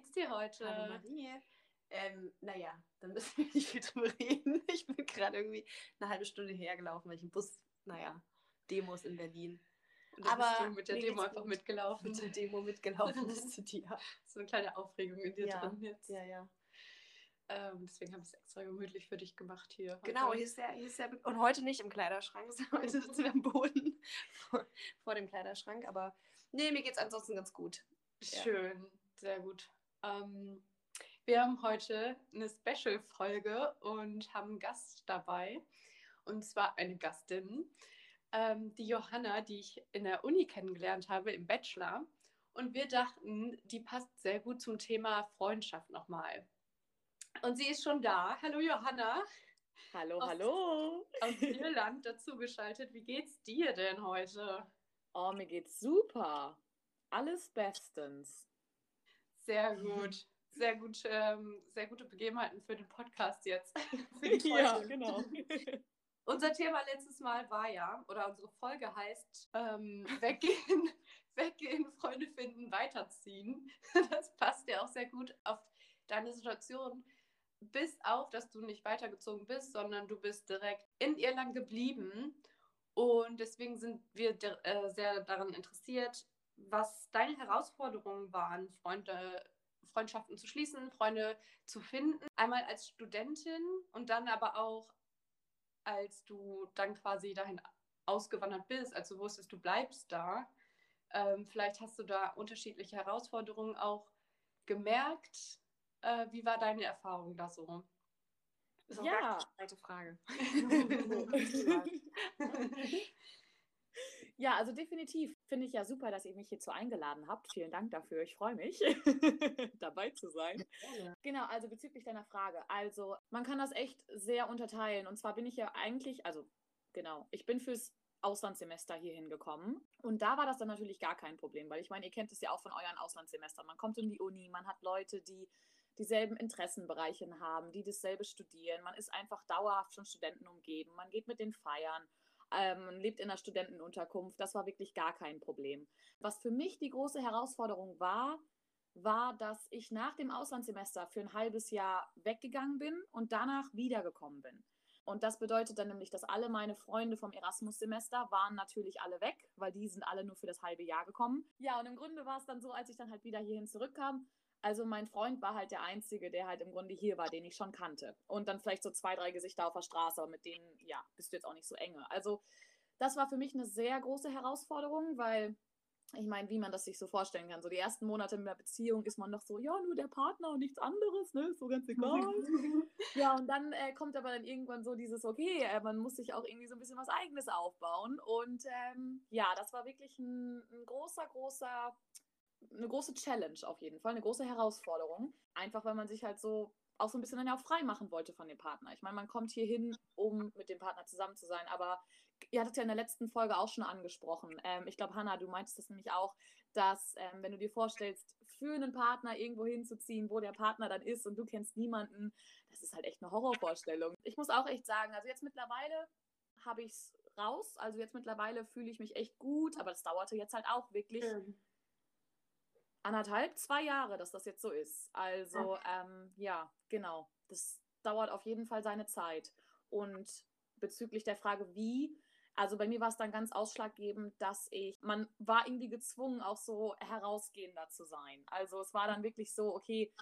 Geht's dir heute? Hallo Marie. Ähm, naja, dann müssen wir nicht viel drüber reden. Ich bin gerade irgendwie eine halbe Stunde hergelaufen, weil ich im Bus, naja, Demos in Berlin. Und bist du mit der Demo einfach gut. mitgelaufen. Mit der Demo mitgelaufen bis zu dir. So eine kleine Aufregung in dir Ja, drin jetzt. ja, ja. Ähm, deswegen habe ich es extra gemütlich für dich gemacht hier. heute. Genau, hier ist, der, hier ist der. Und heute nicht im Kleiderschrank, sondern heute sitzen wir am Boden vor, vor dem Kleiderschrank. Aber nee, mir geht's ansonsten ganz gut. Ja. Schön, sehr gut. Ähm, wir haben heute eine Special-Folge und haben einen Gast dabei. Und zwar eine Gastin, ähm, die Johanna, die ich in der Uni kennengelernt habe, im Bachelor. Und wir dachten, die passt sehr gut zum Thema Freundschaft nochmal. Und sie ist schon da. Hallo Johanna Hallo, Aus- hallo. aus Irland dazu geschaltet. Wie geht's dir denn heute? Oh, mir geht's super. Alles bestens. Sehr gut. Sehr gut, ähm, sehr gute Begebenheiten für den Podcast jetzt. ja, genau. Unser Thema letztes Mal war ja, oder unsere Folge heißt ähm, Weggehen, Weggehen, Freunde finden, weiterziehen. Das passt ja auch sehr gut auf deine Situation. Bis auf, dass du nicht weitergezogen bist, sondern du bist direkt in Irland geblieben. Und deswegen sind wir äh, sehr daran interessiert, was deine Herausforderungen waren, Freunde, Freundschaften zu schließen, Freunde zu finden. Einmal als Studentin und dann aber auch als du dann quasi dahin ausgewandert bist, als du wusstest, du bleibst da. Ähm, vielleicht hast du da unterschiedliche Herausforderungen auch gemerkt. Äh, wie war deine Erfahrung da so? Ist auch Ja. zweite Frage. Ja, also definitiv finde ich ja super, dass ihr mich hierzu eingeladen habt. Vielen Dank dafür. Ich freue mich, dabei zu sein. Genau, also bezüglich deiner Frage. Also, man kann das echt sehr unterteilen. Und zwar bin ich ja eigentlich, also genau, ich bin fürs Auslandssemester hier hingekommen. Und da war das dann natürlich gar kein Problem, weil ich meine, ihr kennt es ja auch von euren Auslandssemestern. Man kommt in die Uni, man hat Leute, die dieselben Interessenbereiche haben, die dasselbe studieren. Man ist einfach dauerhaft von Studenten umgeben. Man geht mit den feiern. Ähm, lebt in einer Studentenunterkunft. Das war wirklich gar kein Problem. Was für mich die große Herausforderung war, war, dass ich nach dem Auslandssemester für ein halbes Jahr weggegangen bin und danach wiedergekommen bin. Und das bedeutet dann nämlich, dass alle meine Freunde vom Erasmus-Semester waren natürlich alle weg, weil die sind alle nur für das halbe Jahr gekommen. Ja, und im Grunde war es dann so, als ich dann halt wieder hierhin zurückkam, also mein Freund war halt der Einzige, der halt im Grunde hier war, den ich schon kannte. Und dann vielleicht so zwei, drei Gesichter auf der Straße, aber mit denen, ja, bist du jetzt auch nicht so enge. Also das war für mich eine sehr große Herausforderung, weil ich meine, wie man das sich so vorstellen kann. So die ersten Monate in der Beziehung ist man noch so, ja, nur der Partner und nichts anderes, ne? Ist so ganz egal. ja, und dann äh, kommt aber dann irgendwann so dieses, okay, äh, man muss sich auch irgendwie so ein bisschen was Eigenes aufbauen. Und ähm, ja, das war wirklich ein, ein großer, großer, eine große Challenge auf jeden Fall, eine große Herausforderung. Einfach, weil man sich halt so auch so ein bisschen dann ja auch frei machen wollte von dem Partner. Ich meine, man kommt hier hin, um mit dem Partner zusammen zu sein, aber ihr hattet ja in der letzten Folge auch schon angesprochen. Ähm, ich glaube, Hannah, du meintest das nämlich auch, dass ähm, wenn du dir vorstellst, für einen Partner irgendwo hinzuziehen, wo der Partner dann ist und du kennst niemanden, das ist halt echt eine Horrorvorstellung. Ich muss auch echt sagen, also jetzt mittlerweile habe ich es raus. Also jetzt mittlerweile fühle ich mich echt gut, aber das dauerte jetzt halt auch wirklich anderthalb, zwei Jahre, dass das jetzt so ist. Also ähm, ja, genau. Das dauert auf jeden Fall seine Zeit. Und bezüglich der Frage, wie, also bei mir war es dann ganz ausschlaggebend, dass ich, man war irgendwie gezwungen, auch so herausgehender zu sein. Also es war dann wirklich so, okay,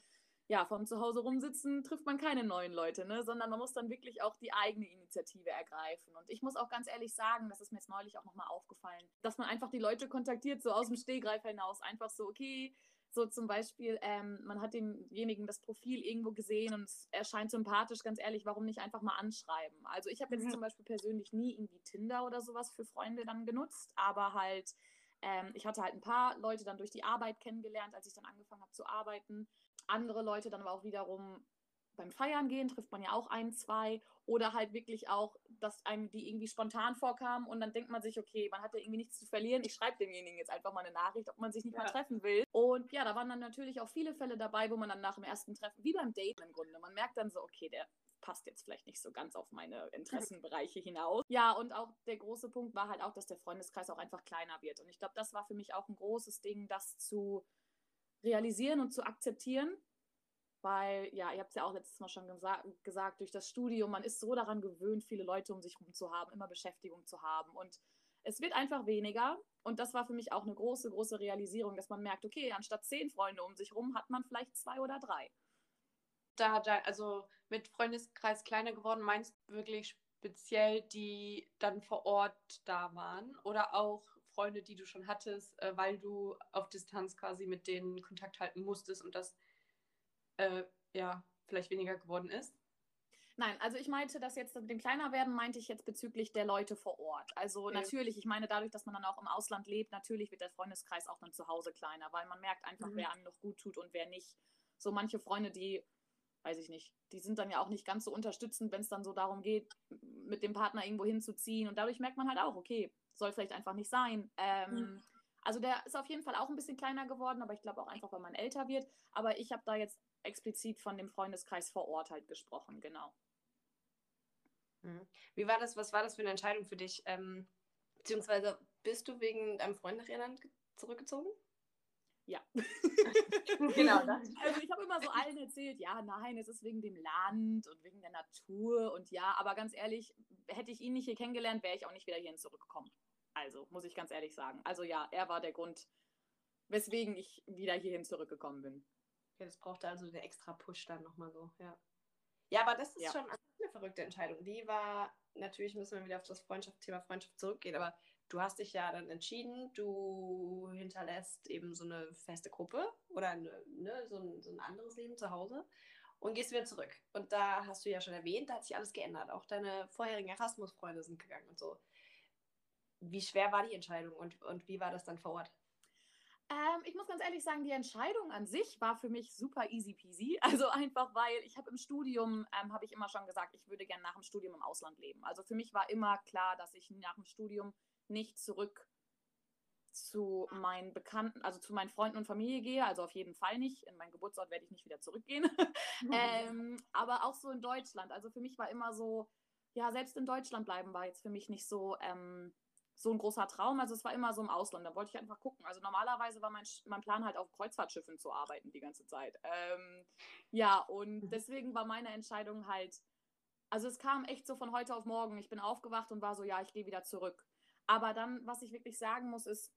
ja, vom Zuhause rumsitzen trifft man keine neuen Leute, ne? sondern man muss dann wirklich auch die eigene Initiative ergreifen. Und ich muss auch ganz ehrlich sagen, das ist mir jetzt neulich auch nochmal aufgefallen, dass man einfach die Leute kontaktiert, so aus dem Stehgreif hinaus. Einfach so, okay, so zum Beispiel, ähm, man hat demjenigen das Profil irgendwo gesehen und es erscheint sympathisch, ganz ehrlich, warum nicht einfach mal anschreiben? Also ich habe jetzt Mhm. zum Beispiel persönlich nie irgendwie Tinder oder sowas für Freunde dann genutzt, aber halt, ähm, ich hatte halt ein paar Leute dann durch die Arbeit kennengelernt, als ich dann angefangen habe zu arbeiten. Andere Leute dann aber auch wiederum beim Feiern gehen, trifft man ja auch ein, zwei. Oder halt wirklich auch, dass einem die irgendwie spontan vorkamen und dann denkt man sich, okay, man hat ja irgendwie nichts zu verlieren. Ich schreibe demjenigen jetzt einfach mal eine Nachricht, ob man sich nicht Ja. mal treffen will. Und ja, da waren dann natürlich auch viele Fälle dabei, wo man dann nach dem ersten Treffen, wie beim Daten im Grunde, man merkt dann so, okay, der passt jetzt vielleicht nicht so ganz auf meine Interessenbereiche hinaus. Ja, und auch der große Punkt war halt auch, dass der Freundeskreis auch einfach kleiner wird. Und ich glaube, das war für mich auch ein großes Ding, das zu realisieren und zu akzeptieren. Weil, ja, ihr habt es ja auch letztes Mal schon gesa gesagt, durch das Studium, man ist so daran gewöhnt, viele Leute um sich herum zu haben, immer Beschäftigung zu haben. Und es wird einfach weniger. Und das war für mich auch eine große, große Realisierung, dass man merkt, okay, anstatt zehn Freunde um sich herum hat man vielleicht zwei oder drei. Da, da also mit Freundeskreis kleiner geworden, meinst du wirklich speziell, die dann vor Ort da waren? Oder auch Freunde, die du schon hattest, äh, weil du auf Distanz quasi mit denen Kontakt halten musstest und das äh, ja vielleicht weniger geworden ist? Nein, also ich meinte das jetzt mit dem Kleinerwerden, meinte ich jetzt bezüglich der Leute vor Ort. Also ja. natürlich, ich meine, dadurch, dass man dann auch im Ausland lebt, natürlich wird der Freundeskreis auch dann zu Hause kleiner, weil man merkt einfach, mhm. wer einem noch gut tut und wer nicht. So manche Freunde, die, weiß ich nicht, die sind dann ja auch nicht ganz so unterstützend, wenn es dann so darum geht, mit dem Partner irgendwo hinzuziehen. Und dadurch merkt man halt auch, okay, soll vielleicht einfach nicht sein. Ähm. Also der ist auf jeden Fall auch ein bisschen kleiner geworden, aber ich glaube auch einfach, weil man älter wird. Aber ich habe da jetzt explizit von dem Freundeskreis vor Ort halt gesprochen, genau. Mhm. Wie war das? Was war das für eine Entscheidung für dich? Ähm, beziehungsweise bist du wegen deinem Freund nach Irland zurückgezogen? Ja. genau. Das. Also ich habe immer so allen erzählt, ja, nein, es ist wegen dem Land und wegen der Natur und ja, aber ganz ehrlich, hätte ich ihn nicht hier kennengelernt, wäre ich auch nicht wieder hierhin zurückgekommen. Also, muss ich ganz ehrlich sagen. Also ja, er war der Grund, weswegen ich wieder hierhin zurückgekommen bin. Ja, das brauchte also den extra Push dann nochmal so, ja. Ja, aber das ist ja. schon eine verrückte Entscheidung. Die war, natürlich müssen wir wieder auf das Freundschaft, Thema Freundschaft zurückgehen, aber du hast dich ja dann entschieden, du hinterlässt eben so eine feste Gruppe oder eine, ne, so, ein, so ein anderes Leben zu Hause und gehst wieder zurück. Und da hast du ja schon erwähnt, da hat sich alles geändert. Auch deine vorherigen Erasmus-Freunde sind gegangen und so. Wie schwer war die Entscheidung und, und wie war das dann vor Ort? Ähm, ich muss ganz ehrlich sagen, die Entscheidung an sich war für mich super easy peasy. Also einfach, weil ich habe im Studium, ähm, habe ich immer schon gesagt, ich würde gerne nach dem Studium im Ausland leben. Also für mich war immer klar, dass ich nach dem Studium nicht zurück zu meinen Bekannten, also zu meinen Freunden und Familie gehe. Also auf jeden Fall nicht. In meinen Geburtsort werde ich nicht wieder zurückgehen. ähm, aber auch so in Deutschland. Also für mich war immer so, ja, selbst in Deutschland bleiben war jetzt für mich nicht so ähm, so ein großer Traum. Also es war immer so im Ausland. Da wollte ich einfach gucken. Also normalerweise war mein, mein Plan halt auf Kreuzfahrtschiffen zu arbeiten die ganze Zeit. Ähm, ja, und mhm. deswegen war meine Entscheidung halt, also es kam echt so von heute auf morgen. Ich bin aufgewacht und war so, ja, ich gehe wieder zurück. Aber dann, was ich wirklich sagen muss, ist,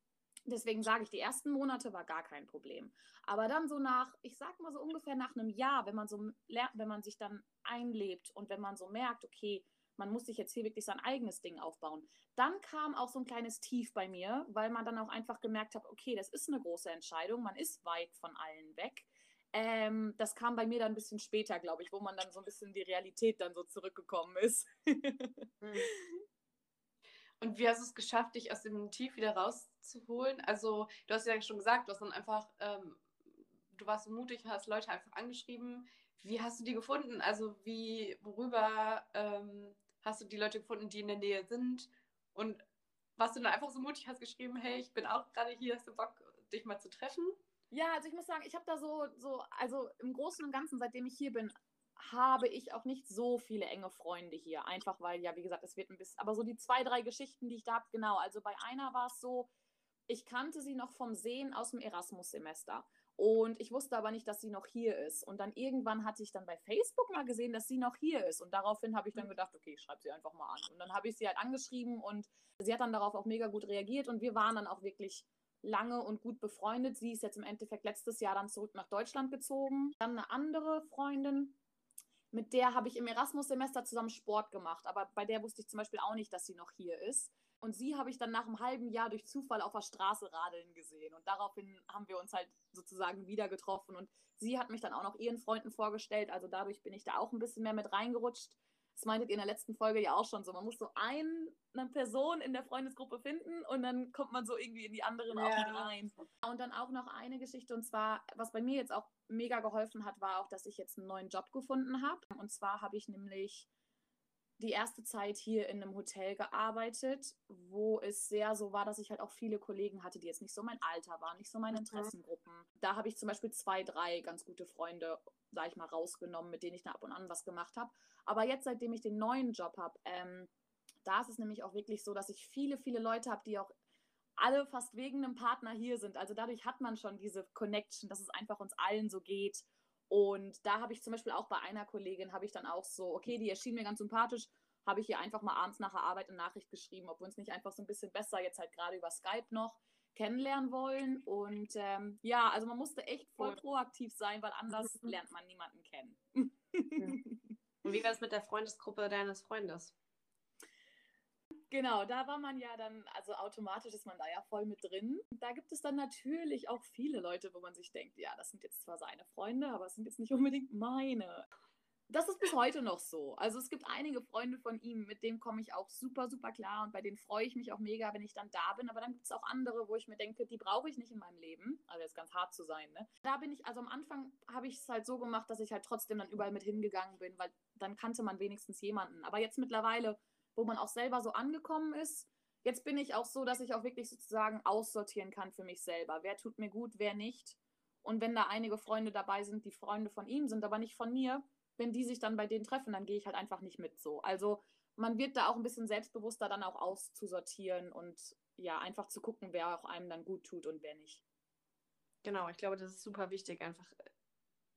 deswegen sage ich, die ersten Monate war gar kein Problem. Aber dann so nach, ich sag mal so ungefähr nach einem Jahr, wenn man so lernt, wenn man sich dann einlebt und wenn man so merkt, okay, man muss sich jetzt hier wirklich sein eigenes Ding aufbauen. Dann kam auch so ein kleines Tief bei mir, weil man dann auch einfach gemerkt hat, okay, das ist eine große Entscheidung, man ist weit von allen weg. Ähm, das kam bei mir dann ein bisschen später, glaube ich, wo man dann so ein bisschen die Realität dann so zurückgekommen ist. Hm. Und wie hast du es geschafft, dich aus dem Tief wieder rauszuholen? Also, du hast ja schon gesagt, du hast dann einfach, ähm, du warst mutig, hast Leute einfach angeschrieben. Wie hast du die gefunden? Also, wie, worüber ähm, hast du die Leute gefunden, die in der Nähe sind? Und warst du dann einfach so mutig, hast geschrieben, hey, ich bin auch gerade hier, hast du Bock, dich mal zu treffen? Ja, also ich muss sagen, ich habe da so, so, also im Großen und Ganzen, seitdem ich hier bin, habe ich auch nicht so viele enge Freunde hier. Einfach weil, ja, wie gesagt, es wird ein bisschen, aber so die zwei, drei Geschichten, die ich da habe, genau. Also bei einer war es so, ich kannte sie noch vom Sehen aus dem Erasmus-Semester. Und ich wusste aber nicht, dass sie noch hier ist. Und dann irgendwann hatte ich dann bei Facebook mal gesehen, dass sie noch hier ist. Und daraufhin habe ich dann gedacht, okay, ich schreibe sie einfach mal an. Und dann habe ich sie halt angeschrieben und sie hat dann darauf auch mega gut reagiert. Und wir waren dann auch wirklich lange und gut befreundet. Sie ist jetzt im Endeffekt letztes Jahr dann zurück nach Deutschland gezogen. Dann eine andere Freundin, mit der habe ich im Erasmus-Semester zusammen Sport gemacht. Aber bei der wusste ich zum Beispiel auch nicht, dass sie noch hier ist. Und sie habe ich dann nach einem halben Jahr durch Zufall auf der Straße radeln gesehen. Und daraufhin haben wir uns halt sozusagen wieder getroffen. Und sie hat mich dann auch noch ihren Freunden vorgestellt. Also dadurch bin ich da auch ein bisschen mehr mit reingerutscht. Das meintet ihr in der letzten Folge ja auch schon so. Man muss so ein, eine Person in der Freundesgruppe finden und dann kommt man so irgendwie in die anderen ja. auch mit rein. Und dann auch noch eine Geschichte und zwar, was bei mir jetzt auch mega geholfen hat, war auch, dass ich jetzt einen neuen Job gefunden habe. Und zwar habe ich nämlich die erste Zeit hier in einem Hotel gearbeitet, wo es sehr so war, dass ich halt auch viele Kollegen hatte, die jetzt nicht so mein Alter waren, nicht so meine mhm. Interessengruppen. Da habe ich zum Beispiel zwei, drei ganz gute Freunde, sag ich mal, rausgenommen, mit denen ich da ab und an was gemacht habe. Aber jetzt, seitdem ich den neuen Job habe, ähm, da ist es nämlich auch wirklich so, dass ich viele, viele Leute habe, die auch alle fast wegen einem Partner hier sind. Also dadurch hat man schon diese Connection, dass es einfach uns allen so geht. Und da habe ich zum Beispiel auch bei einer Kollegin, habe ich dann auch so, okay, die erschien mir ganz sympathisch, habe ich ihr einfach mal abends nach der Arbeit eine Nachricht geschrieben, ob wir uns nicht einfach so ein bisschen besser jetzt halt gerade über Skype noch kennenlernen wollen. Und ähm, ja, also man musste echt voll proaktiv sein, weil anders lernt man niemanden kennen. Und wie war es mit der Freundesgruppe deines Freundes? Genau, da war man ja dann, also automatisch ist man da ja voll mit drin. Da gibt es dann natürlich auch viele Leute, wo man sich denkt, ja, das sind jetzt zwar seine Freunde, aber es sind jetzt nicht unbedingt meine das ist bis heute noch so. Also es gibt einige Freunde von ihm, mit denen komme ich auch super, super klar und bei denen freue ich mich auch mega, wenn ich dann da bin. Aber dann gibt es auch andere, wo ich mir denke, die brauche ich nicht in meinem Leben. Also jetzt ganz hart zu sein. Ne? Da bin ich, also am Anfang habe ich es halt so gemacht, dass ich halt trotzdem dann überall mit hingegangen bin, weil dann kannte man wenigstens jemanden. Aber jetzt mittlerweile, wo man auch selber so angekommen ist, jetzt bin ich auch so, dass ich auch wirklich sozusagen aussortieren kann für mich selber. Wer tut mir gut, wer nicht. Und wenn da einige Freunde dabei sind, die Freunde von ihm sind, aber nicht von mir, wenn die sich dann bei denen treffen, dann gehe ich halt einfach nicht mit so. Also man wird da auch ein bisschen selbstbewusster dann auch auszusortieren und ja, einfach zu gucken, wer auch einem dann gut tut und wer nicht. Genau, ich glaube, das ist super wichtig, einfach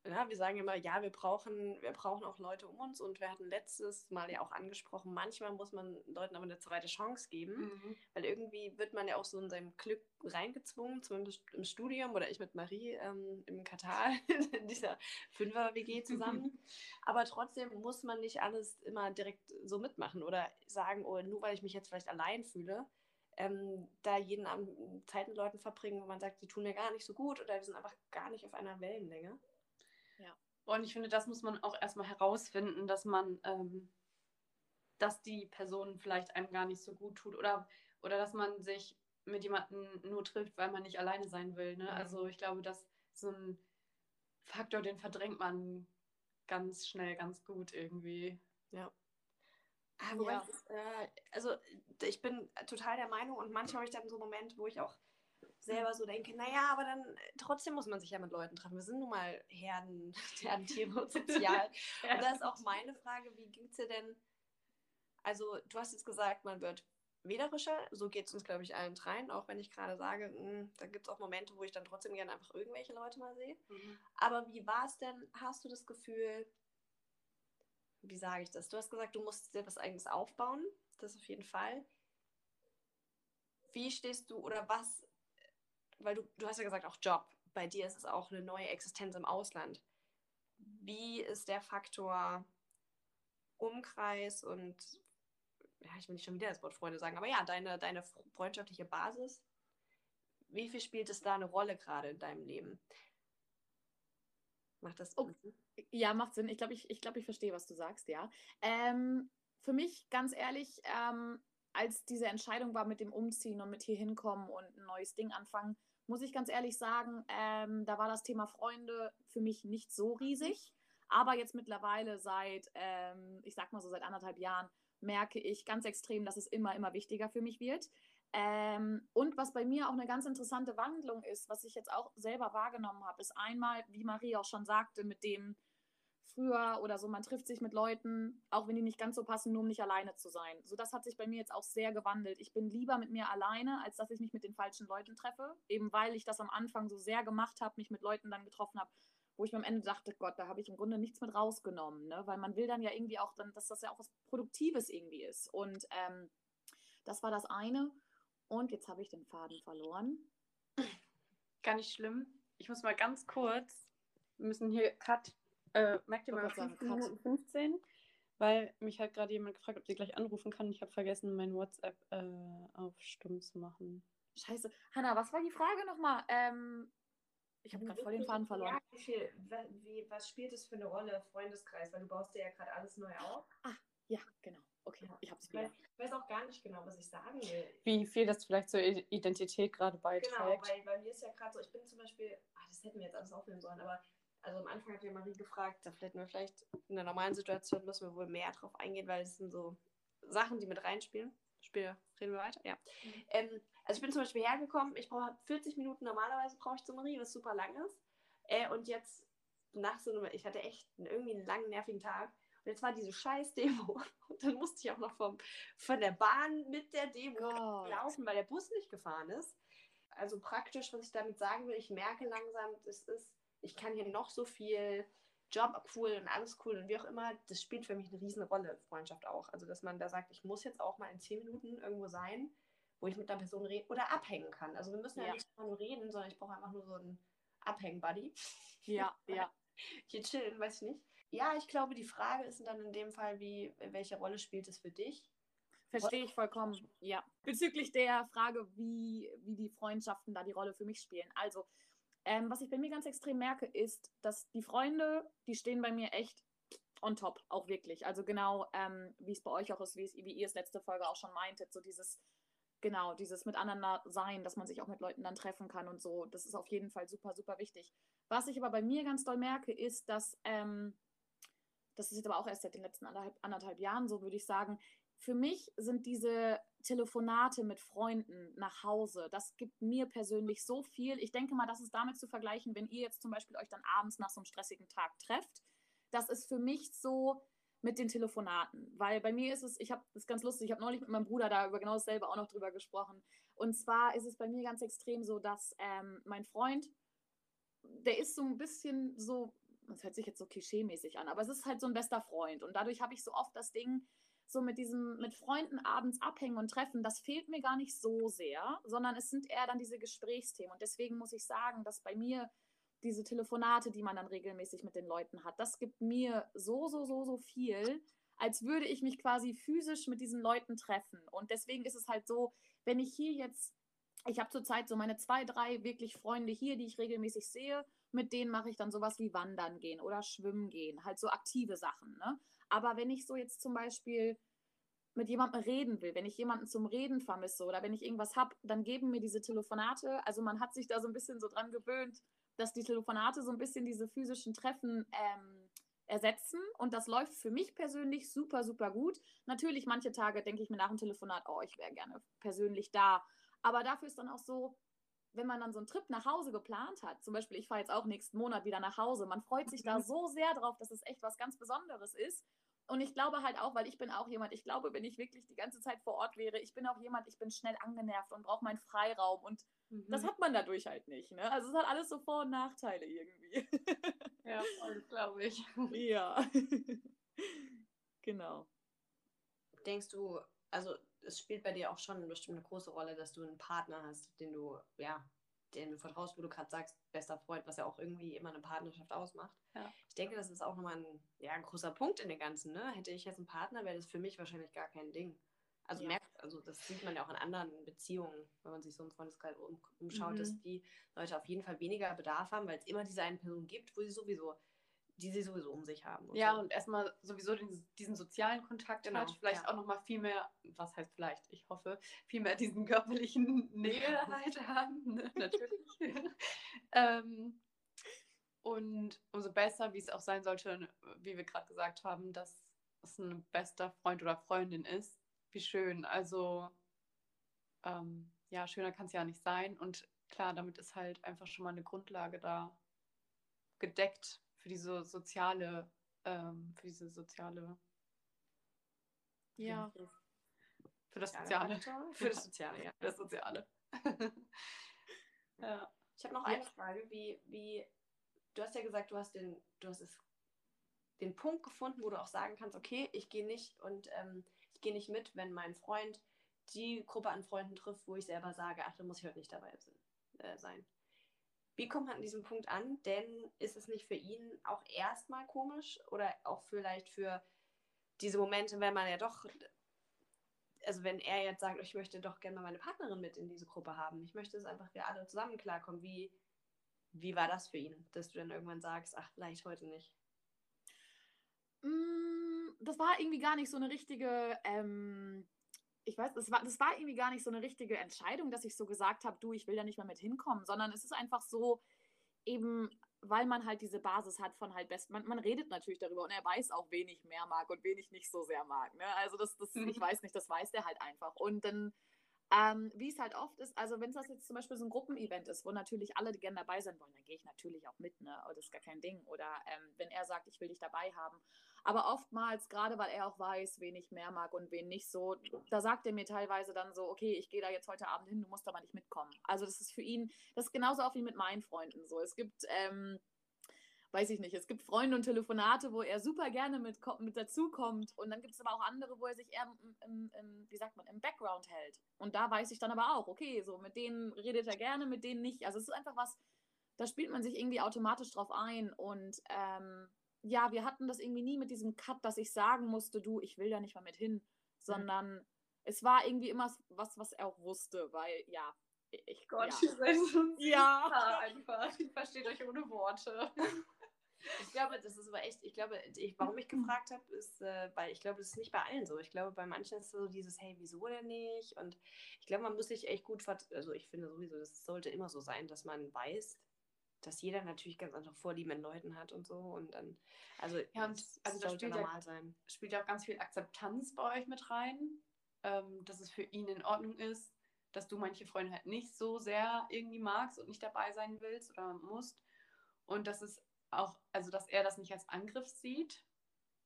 ja, wir sagen immer, ja, wir brauchen, wir brauchen auch Leute um uns und wir hatten letztes Mal ja auch angesprochen, manchmal muss man Leuten aber eine zweite Chance geben, mhm. weil irgendwie wird man ja auch so in seinem Glück reingezwungen, zumindest im Studium oder ich mit Marie ähm, im Katar, in dieser Fünfer-WG zusammen. aber trotzdem muss man nicht alles immer direkt so mitmachen oder sagen, oh, nur weil ich mich jetzt vielleicht allein fühle, ähm, da jeden Abend Zeit mit Leuten verbringen, wo man sagt, die tun mir gar nicht so gut oder wir sind einfach gar nicht auf einer Wellenlänge. Und ich finde, das muss man auch erstmal herausfinden, dass man, ähm, dass die Person vielleicht einem gar nicht so gut tut oder, oder dass man sich mit jemandem nur trifft, weil man nicht alleine sein will. Ne? Mhm. Also ich glaube, das ist so ein Faktor, den verdrängt man ganz schnell, ganz gut irgendwie. Ja. Ah, ja. Ist, äh, also ich bin total der Meinung und manchmal habe ich dann so Momente, wo ich auch selber so denke, naja, aber dann äh, trotzdem muss man sich ja mit Leuten treffen. Wir sind nun mal Herden, Herdentiere und sozial. und da ist auch meine Frage, wie ging es dir denn? Also, du hast jetzt gesagt, man wird wählerischer, so geht es uns, glaube ich, allen dreien, auch wenn ich gerade sage, mh, hm, da gibt es auch Momente, wo ich dann trotzdem gerne einfach irgendwelche Leute mal sehe. Mhm. Aber wie war es denn? Hast du das Gefühl, wie sage ich das? Du hast gesagt, du musst dir was eigenes aufbauen, das auf jeden Fall. Wie stehst du oder was weil du, du hast ja gesagt, auch Job. Bei dir ist es auch eine neue Existenz im Ausland. Wie ist der Faktor Umkreis und, ja, ich will nicht schon wieder das Wort Freunde sagen, aber ja, deine, deine freundschaftliche Basis, wie viel spielt es da eine Rolle gerade in deinem Leben? Macht das Sinn? Ja, macht Sinn. Ich glaube, ich, ich, glaub, ich verstehe, was du sagst, ja. Ähm, für mich, ganz ehrlich, ähm, als diese Entscheidung war mit dem Umziehen und mit hier hinkommen und ein neues Ding anfangen, muss ich ganz ehrlich sagen, ähm, da war das Thema Freunde für mich nicht so riesig. Aber jetzt mittlerweile seit, ähm, ich sag mal so seit anderthalb Jahren, merke ich ganz extrem, dass es immer, immer wichtiger für mich wird. Ähm, und was bei mir auch eine ganz interessante Wandlung ist, was ich jetzt auch selber wahrgenommen habe, ist einmal, wie Marie auch schon sagte, mit dem, früher oder so, man trifft sich mit Leuten, auch wenn die nicht ganz so passen, nur um nicht alleine zu sein. So, das hat sich bei mir jetzt auch sehr gewandelt. Ich bin lieber mit mir alleine, als dass ich mich mit den falschen Leuten treffe, eben weil ich das am Anfang so sehr gemacht habe, mich mit Leuten dann getroffen habe, wo ich mir am Ende dachte, Gott, da habe ich im Grunde nichts mit rausgenommen, ne? weil man will dann ja irgendwie auch, dann, dass das ja auch was Produktives irgendwie ist. Und ähm, das war das eine. Und jetzt habe ich den Faden verloren. Gar nicht schlimm. Ich muss mal ganz kurz, wir müssen hier Cut äh, merkt ihr mal 5 Minuten 15, weil mich hat gerade jemand gefragt, ob sie gleich anrufen kann. Ich habe vergessen, mein WhatsApp äh, auf stumm zu machen. Scheiße. Hanna, was war die Frage nochmal? Ähm, ich habe gerade voll den Faden verloren. Ja, wie, wie, was spielt es für eine Rolle, Freundeskreis? Weil du baust dir ja gerade alles neu auf. Ah, ja, genau. Okay, ja. ich habe es wieder. Ich weiß auch gar nicht genau, was ich sagen will. Wie viel das vielleicht zur Identität gerade beiträgt. Genau, weil bei mir ist ja gerade so, ich bin zum Beispiel, ach, das hätten wir jetzt alles aufnehmen sollen, aber also am Anfang hat ja Marie gefragt, da hätten wir vielleicht in der normalen Situation müssen wir wohl mehr drauf eingehen, weil es sind so Sachen, die mit reinspielen. Spiel, reden wir weiter? Ja. Mhm. Ähm, also ich bin zum Beispiel hergekommen, ich brauche 40 Minuten normalerweise brauche ich zu Marie, was super lang ist. Äh, und jetzt nach so einem, ich hatte echt einen, irgendwie einen langen, nervigen Tag. Und jetzt war diese scheiß Demo. Und dann musste ich auch noch vom, von der Bahn mit der Demo Gott. laufen, weil der Bus nicht gefahren ist. Also praktisch, was ich damit sagen will, ich merke langsam, das ist, ich kann hier noch so viel Job cool und alles cool und wie auch immer, das spielt für mich eine riesen Rolle, Freundschaft auch. Also, dass man da sagt, ich muss jetzt auch mal in zehn Minuten irgendwo sein, wo ich mit einer Person rede oder abhängen kann. Also, wir müssen ja, Ja. nicht immer nur reden, sondern ich brauche einfach nur so einen Abhängen-Buddy. Ja, ja. Hier chillen, weiß ich nicht. Ja, ich glaube, die Frage ist dann in dem Fall, wie, welche Rolle spielt es für dich? Verstehe ich vollkommen, ja. Bezüglich der Frage, wie, wie die Freundschaften da die Rolle für mich spielen. Also, ähm, was ich bei mir ganz extrem merke, ist, dass die Freunde, die stehen bei mir echt on top, auch wirklich. Also genau, ähm, wie es bei euch auch ist, wie, es, wie ihr es letzte Folge auch schon meintet, so dieses, genau, dieses miteinander sein, dass man sich auch mit Leuten dann treffen kann und so. Das ist auf jeden Fall super, super wichtig. Was ich aber bei mir ganz doll merke, ist, dass, ähm, das ist jetzt aber auch erst seit den letzten anderthalb, anderthalb Jahren so, würde ich sagen, für mich sind diese Telefonate mit Freunden nach Hause, das gibt mir persönlich so viel. Ich denke mal, das ist damit zu vergleichen, wenn ihr jetzt zum Beispiel euch dann abends nach so einem stressigen Tag trefft. Das ist für mich so mit den Telefonaten, weil bei mir ist es, ich habe das ist ganz lustig, ich habe neulich mit meinem Bruder da über genau dasselbe auch noch drüber gesprochen. Und zwar ist es bei mir ganz extrem so, dass ähm, mein Freund, der ist so ein bisschen so, das hört sich jetzt so klischeemäßig an, aber es ist halt so ein bester Freund. Und dadurch habe ich so oft das Ding, so mit diesem, mit Freunden abends abhängen und treffen, das fehlt mir gar nicht so sehr, sondern es sind eher dann diese Gesprächsthemen. Und deswegen muss ich sagen, dass bei mir diese Telefonate, die man dann regelmäßig mit den Leuten hat, das gibt mir so, so, so, so viel, als würde ich mich quasi physisch mit diesen Leuten treffen. Und deswegen ist es halt so, wenn ich hier jetzt, ich habe zurzeit so meine zwei, drei wirklich Freunde hier, die ich regelmäßig sehe, mit denen mache ich dann sowas wie Wandern gehen oder Schwimmen gehen, halt so aktive Sachen. Ne? Aber wenn ich so jetzt zum Beispiel mit jemandem reden will, wenn ich jemanden zum Reden vermisse oder wenn ich irgendwas habe, dann geben mir diese Telefonate, also man hat sich da so ein bisschen so dran gewöhnt, dass die Telefonate so ein bisschen diese physischen Treffen ähm, ersetzen und das läuft für mich persönlich super, super gut. Natürlich, manche Tage denke ich mir nach dem Telefonat, oh, ich wäre gerne persönlich da. Aber dafür ist dann auch so, wenn man dann so einen Trip nach Hause geplant hat, zum Beispiel, ich fahre jetzt auch nächsten Monat wieder nach Hause, man freut sich da so sehr drauf, dass es echt was ganz Besonderes ist. Und ich glaube halt auch, weil ich bin auch jemand, ich glaube, wenn ich wirklich die ganze Zeit vor Ort wäre, ich bin auch jemand, ich bin schnell angenervt und brauche meinen Freiraum und Mhm. das hat man dadurch halt nicht. Ne? Also es hat alles so Vor- und Nachteile irgendwie. Ja, voll, glaube ich. ja. genau. Denkst du, also es spielt bei dir auch schon bestimmt eine große Rolle, dass du einen Partner hast, den du, ja, den du vertraust, wo du gerade sagst, bester Freund, was ja auch irgendwie immer eine Partnerschaft ausmacht. Ja. Ich denke, das ist auch nochmal ein, ja, ein großer Punkt in dem Ganzen. Ne? Hätte ich jetzt einen Partner, wäre das für mich wahrscheinlich gar kein Ding. Also Ja. merkt, also das sieht man ja auch in anderen Beziehungen, wenn man sich so im Freundeskreis um, umschaut, Mhm. dass die Leute auf jeden Fall weniger Bedarf haben, weil es immer diese eine Person gibt, wo sie sowieso, die sie sowieso um sich haben. und Ja, so. und erstmal sowieso diesen, diesen sozialen Kontakt Genau, hat, vielleicht ja. auch nochmal viel mehr, was heißt vielleicht, ich hoffe, viel mehr diesen körperlichen Nähe halt haben, ne? natürlich. ähm, und umso besser, wie es auch sein sollte, wie wir gerade gesagt haben, dass es ein bester Freund oder Freundin ist. Wie schön. Also, ähm, ja, schöner kann es ja nicht sein. Und klar, damit ist halt einfach schon mal eine Grundlage da gedeckt für diese soziale, ähm, für diese soziale, ja, für das Soziale. Für das Soziale, ja. Für das Soziale. ja. Ich habe noch eine Frage, wie, wie, du hast ja gesagt, du hast den, du hast es, den Punkt gefunden, wo du auch sagen kannst, okay, ich gehe nicht und ähm, ich gehe nicht mit, wenn mein Freund die Gruppe an Freunden trifft, wo ich selber sage, ach, da muss ich heute nicht dabei äh, sein. Wie kommt man an diesen Punkt an? Denn ist es nicht für ihn auch erstmal komisch oder auch vielleicht für diese Momente, wenn man ja doch, also wenn er jetzt sagt, ich möchte doch gerne mal meine Partnerin mit in diese Gruppe haben, ich möchte es einfach, wir alle zusammen klarkommen. Wie, wie war das für ihn, dass du dann irgendwann sagst, ach, vielleicht heute nicht? Mm, Das war irgendwie gar nicht so eine richtige, ähm, ich weiß, das war, das war irgendwie gar nicht so eine richtige Entscheidung, dass ich so gesagt habe, du, ich will da nicht mehr mit hinkommen, sondern es ist einfach so, eben, weil man halt diese Basis hat von halt best, man, man redet natürlich darüber und er weiß auch, wen ich mehr mag und wen ich nicht so sehr mag. Ne? Also das, das, ich weiß nicht, das weiß der halt einfach. Und dann Ähm, wie es halt oft ist, also wenn es das jetzt zum Beispiel so ein Gruppenevent ist, wo natürlich alle gerne dabei sein wollen, dann gehe ich natürlich auch mit, ne? Das ist gar kein Ding. Oder ähm, wenn er sagt, ich will dich dabei haben. Aber oftmals, gerade weil er auch weiß, wen ich mehr mag und wen nicht so, da sagt er mir teilweise dann so, okay, ich gehe da jetzt heute Abend hin, du musst aber nicht mitkommen. Also das ist für ihn, das ist genauso auch wie mit meinen Freunden so. Es gibt ähm, weiß ich nicht, es gibt Freunde und Telefonate, wo er super gerne mit, mit dazukommt. Und dann gibt es aber auch andere, wo er sich eher im, im, im, wie sagt man, im Background hält. Und da weiß ich dann aber auch, okay, so mit denen redet er gerne, mit denen nicht. Also es ist einfach was, da spielt man sich irgendwie automatisch drauf ein. Und ähm, ja, wir hatten das irgendwie nie mit diesem Cut, dass ich sagen musste, du, ich will da nicht mal mit hin, sondern mhm. es war irgendwie immer was, was er auch wusste, weil ja, ich Gott, ja. ihr seid so ja. einfach. Ich verstehe euch ohne Worte. Ich glaube, das ist aber echt, ich glaube, ich, warum ich gefragt habe, ist, äh, weil ich glaube, das ist nicht bei allen so. Ich glaube, bei manchen ist so dieses, hey, wieso denn nicht? Und ich glaube, man muss sich echt gut, also ich finde sowieso, das sollte immer so sein, dass man weiß, dass jeder natürlich ganz andere Vorlieben in Leuten hat und so. Und dann, also, ja, und also das sollte normal ja, sein. Spielt ja auch ganz viel Akzeptanz bei euch mit rein, ähm, dass es für ihn in Ordnung ist, dass du manche Freunde halt nicht so sehr irgendwie magst und nicht dabei sein willst oder musst. Und dass es auch, also dass er das nicht als Angriff sieht.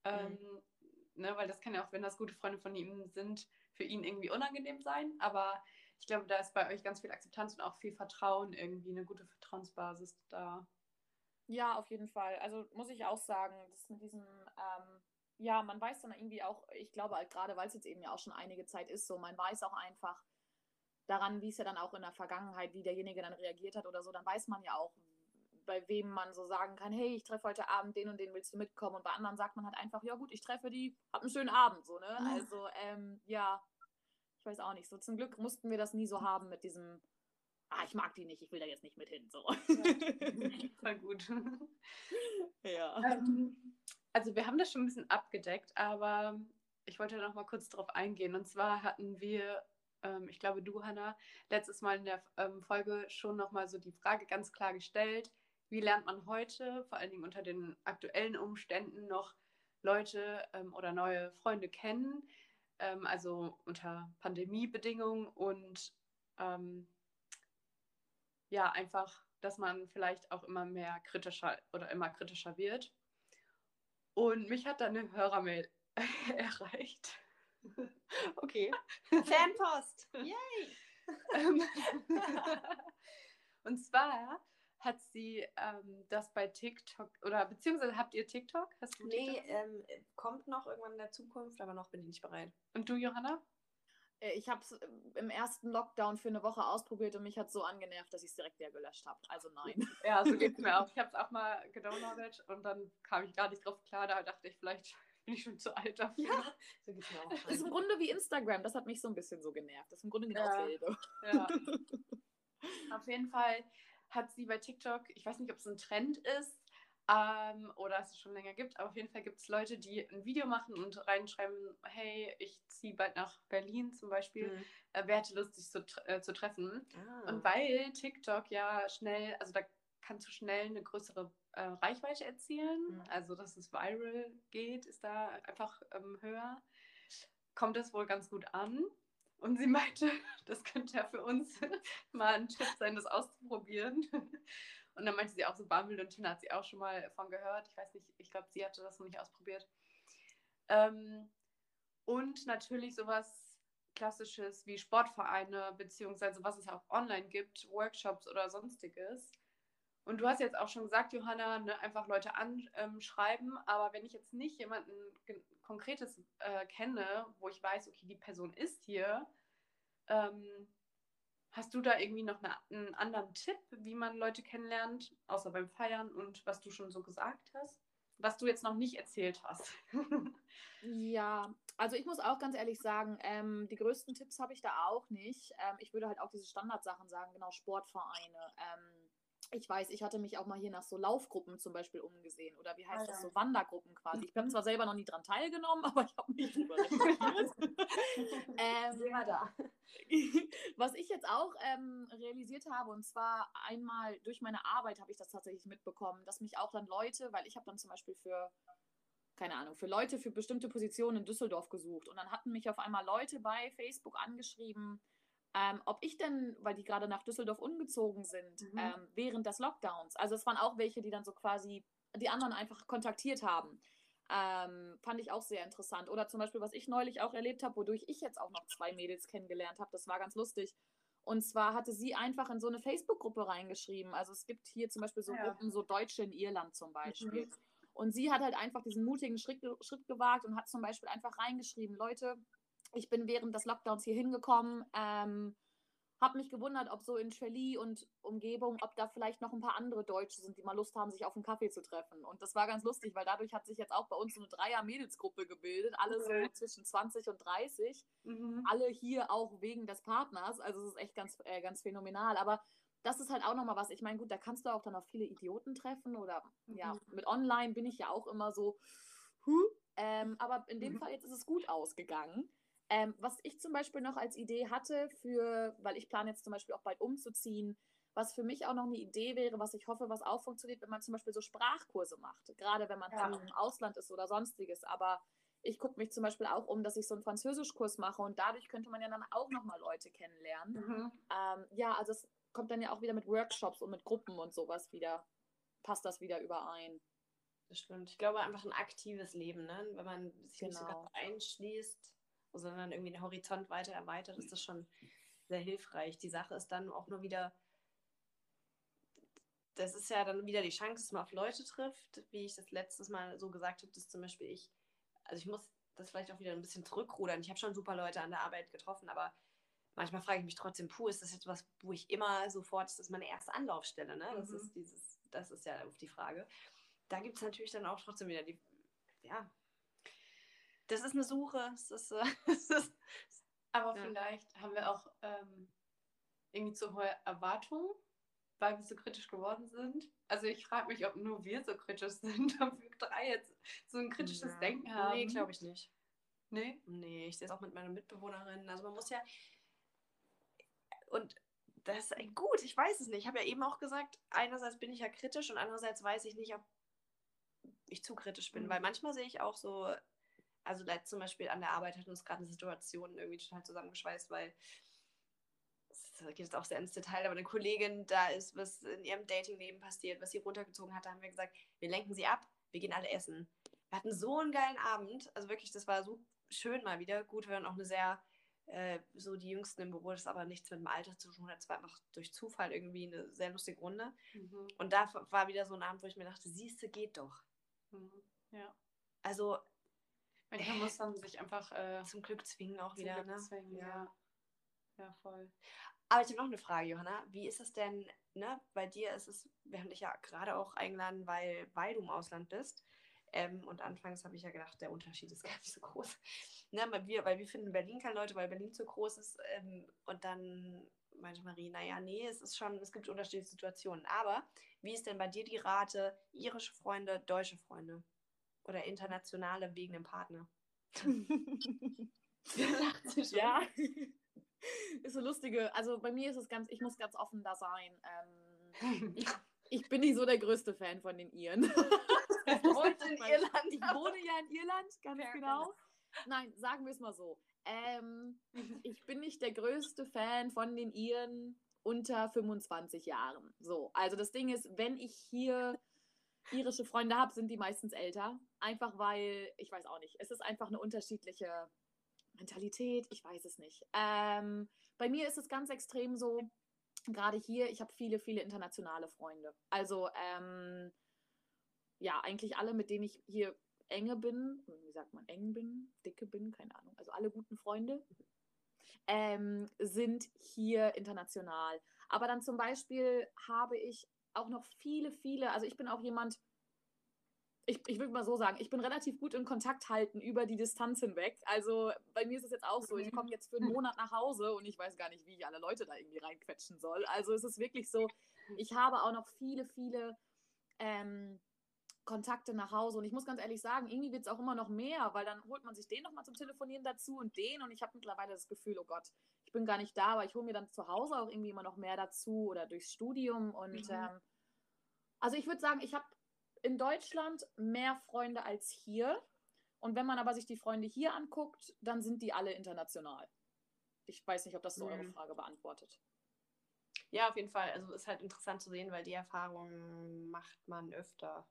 Ähm, mhm. ne, weil das kann ja auch, wenn das gute Freunde von ihm sind, für ihn irgendwie unangenehm sein. Aber ich glaube, da ist bei euch ganz viel Akzeptanz und auch viel Vertrauen irgendwie, eine gute Vertrauensbasis da. Ja, auf jeden Fall. Also muss ich auch sagen, das mit diesem, ähm, ja, man weiß dann irgendwie auch, ich glaube halt gerade, weil es jetzt eben ja auch schon einige Zeit ist, so, man weiß auch einfach daran, wie es ja dann auch in der Vergangenheit, wie derjenige dann reagiert hat oder so, dann weiß man ja auch, bei wem man so sagen kann, hey, ich treffe heute Abend den und den, willst du mitkommen? Und bei anderen sagt man halt einfach, ja gut, ich treffe die, hab einen schönen Abend, so, ne? Also, ähm, ja, weiß auch nicht. So zum Glück mussten wir das nie so haben mit diesem, ah, ich mag die nicht, ich will da jetzt nicht mit hin, so. Ja, voll gut. ja. Ähm, also wir haben das schon ein bisschen abgedeckt, aber ich wollte noch mal kurz darauf eingehen. Und zwar hatten wir ähm, ich glaube, du, Hanna, letztes Mal in der ähm, Folge schon nochmal so die Frage ganz klar gestellt, wie lernt man heute, vor allen Dingen unter den aktuellen Umständen, noch Leute ähm, oder neue Freunde kennen, ähm, also unter Pandemiebedingungen und ähm, ja, einfach, dass man vielleicht auch immer mehr kritischer oder immer kritischer wird. Und mich hat dann eine Hörermail erreicht. okay. Fanpost. Yay! Ähm, und zwar hat sie ähm, das bei TikTok oder beziehungsweise habt ihr TikTok? Hast du nee, ähm, kommt noch irgendwann in der Zukunft, aber noch bin ich nicht bereit. Und du, Johanna? Äh, ich habe es äh, im ersten Lockdown für eine Woche ausprobiert und mich hat so angenervt, dass ich es direkt wieder gelöscht habe. Also nein. Ja, so geht es mir auch. Ich habe es auch mal gedownloadet und dann kam ich gar nicht drauf klar. Da dachte ich, vielleicht bin ich schon zu alt dafür. Ja, so geht's mir auch. Das ist im Grunde wie Instagram. Das hat mich so ein bisschen so genervt. Das ist im Grunde genau ja. dasselbe. Ja. Auf jeden Fall hat sie bei TikTok, ich weiß nicht, ob es ein Trend ist ähm, oder es schon länger gibt, aber auf jeden Fall gibt es Leute, die ein Video machen und reinschreiben, hey, ich ziehe bald nach Berlin zum Beispiel, mhm. äh, wer hätte Lust, sich zu, äh, zu treffen? Ah. Und weil TikTok ja schnell, also da kannst du schnell eine größere äh, Reichweite erzielen. Mhm. Also, dass es viral geht, ist da einfach ähm, höher. Kommt das wohl ganz gut an. Und sie meinte, das könnte ja für uns mal ein Tipp sein, das auszuprobieren. Und dann meinte sie auch so, Bumble und Tinder hat sie auch schon mal davon gehört. Ich weiß nicht, ich glaube, sie hatte das noch nicht ausprobiert. Ähm, und natürlich sowas Klassisches wie Sportvereine, beziehungsweise was es auch online gibt, Workshops oder sonstiges. Und du hast jetzt auch schon gesagt, Johanna, ne, einfach Leute anschreiben. Aber wenn ich jetzt nicht jemanden Konkretes äh, kenne, wo ich weiß, okay, die Person ist hier, ähm, hast du da irgendwie noch eine, einen anderen Tipp, wie man Leute kennenlernt, außer beim Feiern und was du schon so gesagt hast? Was du jetzt noch nicht erzählt hast. ja, also ich muss auch ganz ehrlich sagen, ähm, die größten Tipps habe ich da auch nicht. Ähm, ich würde halt auch diese Standardsachen sagen, genau Sportvereine. Ähm, ich weiß, ich hatte mich auch mal hier nach so Laufgruppen zum Beispiel umgesehen oder wie heißt ah, das, so Wandergruppen quasi. Ich habe mhm. zwar selber noch nie dran teilgenommen, aber ich habe mich drüber ähm, da. Was ich jetzt auch ähm, realisiert habe, und zwar einmal durch meine Arbeit habe ich das tatsächlich mitbekommen, dass mich auch dann Leute, weil ich habe dann zum Beispiel für keine Ahnung, für Leute für bestimmte Positionen in Düsseldorf gesucht. Und dann hatten mich auf einmal Leute bei Facebook angeschrieben, ähm, ob ich denn, weil die gerade nach Düsseldorf umgezogen sind, mhm. ähm, während des Lockdowns, also es waren auch welche, die dann so quasi die anderen einfach kontaktiert haben. Ähm, fand ich auch sehr interessant. Oder zum Beispiel, was ich neulich auch erlebt habe, wodurch ich jetzt auch noch zwei Mädels kennengelernt habe, das war ganz lustig. Und zwar hatte sie einfach in so eine Facebook-Gruppe reingeschrieben. Also es gibt hier zum Beispiel so ja. Gruppen, so Deutsche in Irland zum Beispiel. Mhm. Und sie hat halt einfach diesen mutigen Schritt, Schritt gewagt und hat zum Beispiel einfach reingeschrieben, Leute, ich bin während des Lockdowns hier hingekommen, ähm, habe mich gewundert, ob so in Shelley und Umgebung, ob da vielleicht noch ein paar andere Deutsche sind, die mal Lust haben, sich auf einen Kaffee zu treffen. Und das war ganz lustig, weil dadurch hat sich jetzt auch bei uns so eine Dreier-Mädelsgruppe gebildet, alle okay. so zwischen 20 und 30. Mhm. Alle hier auch wegen des Partners. Also es ist echt ganz, äh, ganz phänomenal. Aber das ist halt auch nochmal was. Ich meine, gut, da kannst du auch dann auf viele Idioten treffen oder mhm. ja, mit online bin ich ja auch immer so, huh, ähm, aber in dem mhm. Fall jetzt ist es gut ausgegangen. Ähm, was ich zum Beispiel noch als Idee hatte für, weil ich plane jetzt zum Beispiel auch bald umzuziehen, was für mich auch noch eine Idee wäre, was ich hoffe, was auch funktioniert, wenn man zum Beispiel so Sprachkurse macht, gerade wenn man ja. im Ausland ist oder sonstiges. Aber ich gucke mich zum Beispiel auch um, dass ich so einen Französischkurs mache und dadurch könnte man ja dann auch nochmal Leute kennenlernen. Mhm. Ähm, ja, also es kommt dann ja auch wieder mit Workshops und mit Gruppen und sowas wieder, passt das wieder überein. Das stimmt. Ich glaube einfach ein aktives Leben, ne? wenn man sich genau. nicht so genau. einschließt sondern irgendwie den Horizont weiter erweitert, ist das schon sehr hilfreich. Die Sache ist dann auch nur wieder, das ist ja dann wieder die Chance, dass man auf Leute trifft, wie ich das letztes Mal so gesagt habe, dass zum Beispiel ich, also ich muss das vielleicht auch wieder ein bisschen zurückrudern. Ich habe schon super Leute an der Arbeit getroffen, aber manchmal frage ich mich trotzdem, puh, ist das jetzt was, wo ich immer sofort, das ist meine erste Anlaufstelle, ne? Das mhm. ist dieses, das ist ja auf die Frage. Da gibt es natürlich dann auch trotzdem wieder die, ja, das ist eine Suche. Das ist, äh, ist, Aber ja. vielleicht haben wir auch ähm, irgendwie zu hohe Erwartungen, weil wir so kritisch geworden sind. Also ich frage mich, ob nur wir so kritisch sind, ob wir drei jetzt so ein kritisches ja. Denken haben. Nee, glaube ich nicht. Nee? Nee, ich sehe es auch mit meiner Mitbewohnerin. Also man muss ja. Und das ist gut, ich weiß es nicht. Ich habe ja eben auch gesagt, einerseits bin ich ja kritisch und andererseits weiß ich nicht, ob ich zu kritisch bin, mhm. weil manchmal sehe ich auch so also da zum Beispiel an der Arbeit hat uns gerade eine Situation irgendwie total zusammengeschweißt, weil das geht jetzt auch sehr ins Detail, aber eine Kollegin, da ist was in ihrem Datingleben passiert, was sie runtergezogen hat, da haben wir gesagt, wir lenken sie ab, wir gehen alle essen. Wir hatten so einen geilen Abend, also wirklich, das war so schön mal wieder. Gut, wir waren auch eine sehr, äh, so die Jüngsten im Büro, das aber nichts mit dem Alter zu tun hat, es war einfach durch Zufall irgendwie eine sehr lustige Runde. Mhm. Und da war wieder so ein Abend, wo ich mir dachte, siehste, geht doch. Mhm. Ja. Also Manchmal muss man sich einfach äh, zum Glück zwingen auch wieder. Ne? Zwingen, ja. ja. ja. voll. Aber ich habe noch eine Frage, Johanna. Wie ist es denn, ne? Bei dir ist es, wir haben dich ja gerade auch eingeladen, weil, weil du im Ausland bist. Ähm, und anfangs habe ich ja gedacht, der Unterschied ist gar nicht so groß. Ne, weil, wir, weil wir finden Berlin keine Leute, weil Berlin zu groß ist. Ähm, und dann meinte Marie, naja, nee, es ist schon, es gibt unterschiedliche Situationen. Aber wie ist denn bei dir die Rate, irische Freunde, deutsche Freunde? Oder internationale wegen dem Partner. ja. ist so lustige. Also bei mir ist es ganz, ich muss ganz offen da sein. Ähm, ich bin nicht so der größte Fan von den Iren. ich wohne in Irland. Ich wohne ja in Irland, ganz ja, genau. genau. Nein, sagen wir es mal so. Ähm, ich bin nicht der größte Fan von den Iren unter 25 Jahren. So, also das Ding ist, wenn ich hier irische Freunde habe, sind die meistens älter. Einfach weil, ich weiß auch nicht, es ist einfach eine unterschiedliche Mentalität, ich weiß es nicht. Ähm, bei mir ist es ganz extrem so, gerade hier, ich habe viele, viele internationale Freunde. Also, ähm, ja, eigentlich alle, mit denen ich hier enge bin, wie sagt man, eng bin, dicke bin, keine Ahnung, also alle guten Freunde, ähm, sind hier international. Aber dann zum Beispiel habe ich auch noch viele, viele, also ich bin auch jemand, ich, ich würde mal so sagen, ich bin relativ gut in Kontakt halten über die Distanz hinweg. Also bei mir ist es jetzt auch so, ich komme jetzt für einen Monat nach Hause und ich weiß gar nicht, wie ich alle Leute da irgendwie reinquetschen soll. Also es ist wirklich so, ich habe auch noch viele, viele ähm, Kontakte nach Hause. Und ich muss ganz ehrlich sagen, irgendwie wird es auch immer noch mehr, weil dann holt man sich den nochmal zum Telefonieren dazu und den. Und ich habe mittlerweile das Gefühl, oh Gott, ich bin gar nicht da, aber ich hole mir dann zu Hause auch irgendwie immer noch mehr dazu oder durchs Studium. Und mhm. ähm, also ich würde sagen, ich habe in Deutschland mehr Freunde als hier. Und wenn man aber sich die Freunde hier anguckt, dann sind die alle international. Ich weiß nicht, ob das so Mhm. eure Frage beantwortet. Ja, auf jeden Fall. Also ist halt interessant zu sehen, weil die Erfahrung macht man öfter,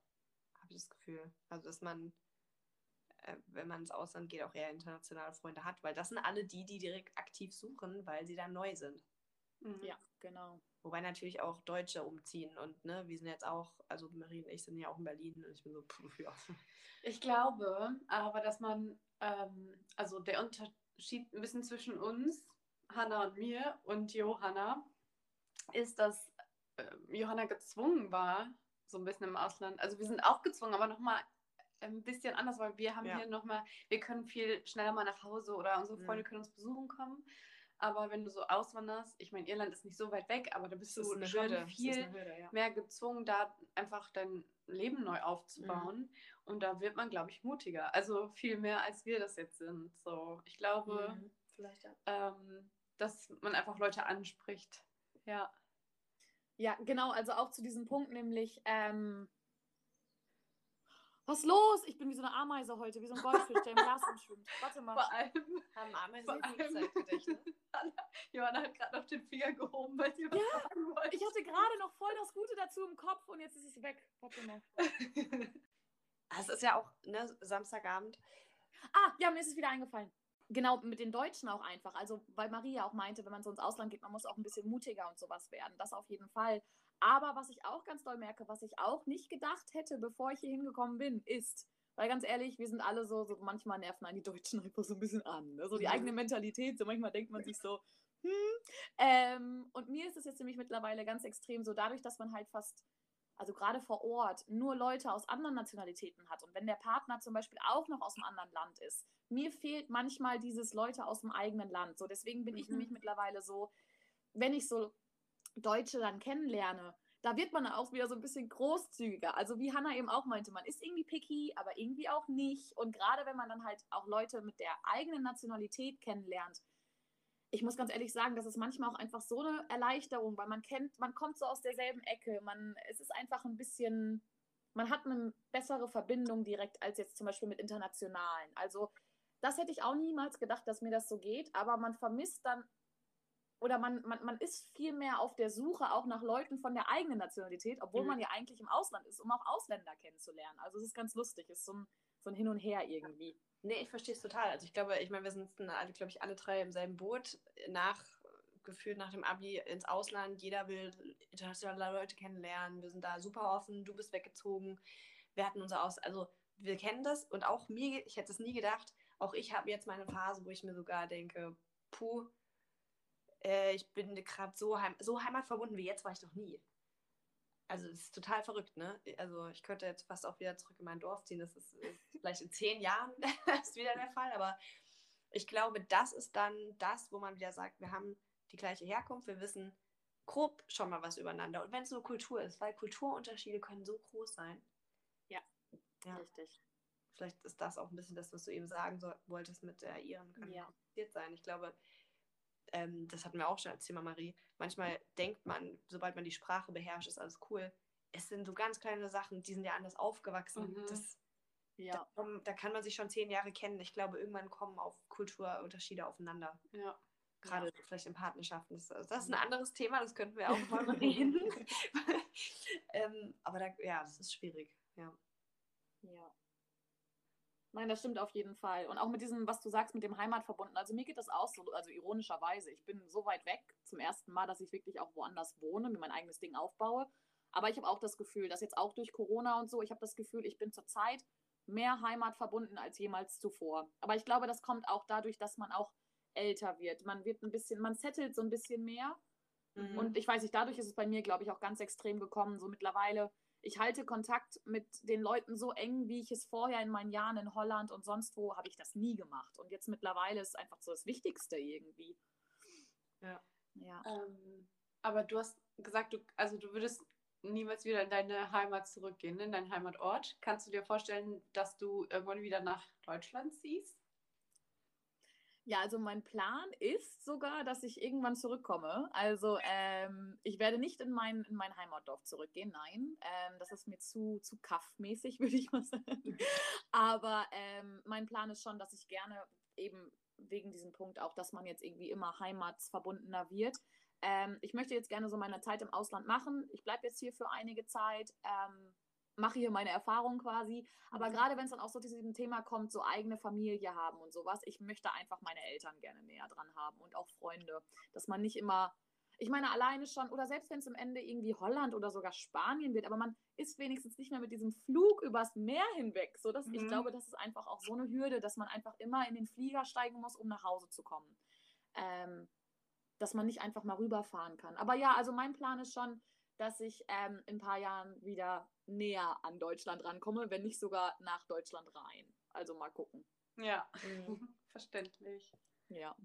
habe ich das Gefühl. Also dass man, äh, wenn man ins Ausland geht, auch eher internationale Freunde hat, weil das sind alle die, die direkt aktiv suchen, weil sie da neu sind. Mhm. Ja, genau. Wobei natürlich auch Deutsche umziehen und ne, wir sind jetzt auch, also Marie und ich sind ja auch in Berlin und ich bin so, pff, ja. Ich glaube aber, dass man, ähm, also der Unterschied ein bisschen zwischen uns, Hanna und mir und Johanna, ist, dass äh, Johanna gezwungen war, so ein bisschen im Ausland. Also wir sind auch gezwungen, aber nochmal ein bisschen anders, weil wir haben Ja. hier nochmal, wir können viel schneller mal nach Hause oder unsere Freunde Mhm. können uns besuchen kommen. Aber wenn du so auswanderst, ich meine, Irland ist nicht so weit weg, aber da bist Das du schon Hürde. Viel Hürde, ja. mehr gezwungen, da einfach dein Leben neu aufzubauen. Und da wird man, glaube ich, mutiger. Also viel mehr, als wir das jetzt sind. So, ich glaube, Mhm. Vielleicht ja. ähm, dass man einfach Leute anspricht. Ja. Ja, genau, also auch zu diesem Punkt, nämlich, ähm, was los? Ich bin wie so eine Ameise heute, wie so ein Goldfisch, der im Glas rumschwimmt. Warte mal. Vor allem, Haben Ameisen Zeitgedächtnis? Johanna hat gerade noch den Finger gehoben, weil sie was Ja, sagen wollte. Ich hatte gerade noch voll das Gute dazu im Kopf und jetzt ist es weg. Warte mal. Es ist ja auch ne, Samstagabend. Ah, ja, mir ist es wieder eingefallen. Genau, mit den Deutschen auch einfach. Also, weil Maria auch meinte, wenn man so ins Ausland geht, man muss auch ein bisschen mutiger und sowas werden. Das auf jeden Fall. Aber was ich auch ganz doll merke, was ich auch nicht gedacht hätte, bevor ich hier hingekommen bin, ist, weil ganz ehrlich, wir sind alle so, so manchmal nerven einen die Deutschen einfach so ein bisschen an. Ne? So die eigene Mentalität, so manchmal denkt man sich so, hm. Ähm, und mir ist es jetzt nämlich mittlerweile ganz extrem so, dadurch, dass man halt fast also gerade vor Ort, nur Leute aus anderen Nationalitäten hat und wenn der Partner zum Beispiel auch noch aus einem anderen Land ist, mir fehlt manchmal dieses Leute aus dem eigenen Land. So, deswegen bin ich Mhm. nämlich mittlerweile so, wenn ich so Deutsche dann kennenlerne, da wird man auch wieder so ein bisschen großzügiger. Also wie Hannah eben auch meinte, man ist irgendwie picky, aber irgendwie auch nicht. Und gerade wenn man dann halt auch Leute mit der eigenen Nationalität kennenlernt, ich muss ganz ehrlich sagen, das ist manchmal auch einfach so eine Erleichterung, weil man kennt, man kommt so aus derselben Ecke, man, es ist einfach ein bisschen, man hat eine bessere Verbindung direkt als jetzt zum Beispiel mit internationalen. Also das hätte ich auch niemals gedacht, dass mir das so geht, aber man vermisst dann oder man, man, man ist viel mehr auf der Suche auch nach Leuten von der eigenen Nationalität, obwohl Mhm. man ja eigentlich im Ausland ist, um auch Ausländer kennenzulernen. Also es ist ganz lustig, es ist so ein, so ein Hin und Her irgendwie. Nee, ich verstehe es total. Also ich glaube, ich meine, wir sind alle, glaube ich, alle drei im selben Boot. Nach, gefühlt nach dem Abi ins Ausland. Jeder will internationale Leute kennenlernen. Wir sind da super offen. Du bist weggezogen. Wir hatten unser Aus... Also wir kennen das. Und auch mir, ich hätte es nie gedacht, auch ich habe jetzt meine Phase, wo ich mir sogar denke, puh, äh, ich bin gerade so, heim so heimatverbunden wie jetzt war ich noch nie. Also das ist total verrückt, ne? Also ich könnte jetzt fast auch wieder zurück in mein Dorf ziehen. Das ist äh, vielleicht in zehn Jahren ist wieder der Fall. Aber ich glaube, das ist dann das, wo man wieder sagt, wir haben die gleiche Herkunft, wir wissen grob schon mal was übereinander. Und wenn es nur Kultur ist, weil Kulturunterschiede können so groß sein. Ja. Ja. Richtig. Vielleicht ist das auch ein bisschen das, was du eben sagen so, wolltest mit der Iren können Ja. sein. Ich glaube, ähm, das hatten wir auch schon als Thema Marie. Manchmal denkt man, sobald man die Sprache beherrscht, ist alles cool. Es sind so ganz kleine Sachen, die sind ja anders aufgewachsen. Mhm. Das, Ja. da, da kann man sich schon zehn Jahre kennen. Ich glaube, irgendwann kommen auch Kulturunterschiede aufeinander. Ja. Gerade vielleicht in Partnerschaften. Das, also das ist ein anderes Thema, das könnten wir auch mal reden. ähm, aber da, ja, das ist schwierig. Ja. Ja. Nein, das stimmt auf jeden Fall. Und auch mit diesem, was du sagst, mit dem Heimat verbunden. Also mir geht das auch so, also ironischerweise. Ich bin so weit weg zum ersten Mal, dass ich wirklich auch woanders wohne, mir mein eigenes Ding aufbaue. Aber ich habe auch das Gefühl, dass jetzt auch durch Corona und so, ich habe das Gefühl, ich bin zurzeit mehr Heimat verbunden als jemals zuvor. Aber ich glaube, das kommt auch dadurch, dass man auch älter wird. Man wird ein bisschen, man settelt so ein bisschen mehr. Mhm. Und ich weiß nicht, dadurch ist es bei mir, glaube ich, auch ganz extrem gekommen. So mittlerweile, ich halte Kontakt mit den Leuten so eng, wie ich es vorher in meinen Jahren in Holland und sonst wo habe ich das nie gemacht. Und jetzt mittlerweile ist es einfach so das Wichtigste irgendwie. Ja. Ja. Ähm, aber du hast gesagt, du, also du würdest niemals wieder in deine Heimat zurückgehen, in deinen Heimatort. Kannst du dir vorstellen, dass du irgendwann wieder nach Deutschland ziehst? Ja, also mein Plan ist sogar, dass ich irgendwann zurückkomme. Also ähm, ich werde nicht in mein, in mein Heimatdorf zurückgehen, nein. Ähm, das ist mir zu, zu kaffmäßig, würde ich mal sagen. Aber ähm, mein Plan ist schon, dass ich gerne eben wegen diesem Punkt auch, dass man jetzt irgendwie immer heimatsverbundener wird. Ähm, ich möchte jetzt gerne so meine Zeit im Ausland machen. Ich bleibe jetzt hier für einige Zeit, ähm, mache hier meine Erfahrung quasi. Aber mhm. gerade wenn es dann auch so zu diesem Thema kommt, so eigene Familie haben und sowas, ich möchte einfach meine Eltern gerne näher dran haben und auch Freunde. Dass man nicht immer ich meine, alleine schon, oder selbst wenn es am Ende irgendwie Holland oder sogar Spanien wird, aber man ist wenigstens nicht mehr mit diesem Flug übers Meer hinweg. So dass mhm. ich glaube, das ist einfach auch so eine Hürde, dass man einfach immer in den Flieger steigen muss, um nach Hause zu kommen. Ähm, dass man nicht einfach mal rüberfahren kann. Aber ja, also mein Plan ist schon, dass ich ähm, in ein paar Jahren wieder näher an Deutschland rankomme, wenn nicht sogar nach Deutschland rein. Also mal gucken. Ja, mhm. verständlich. Ja.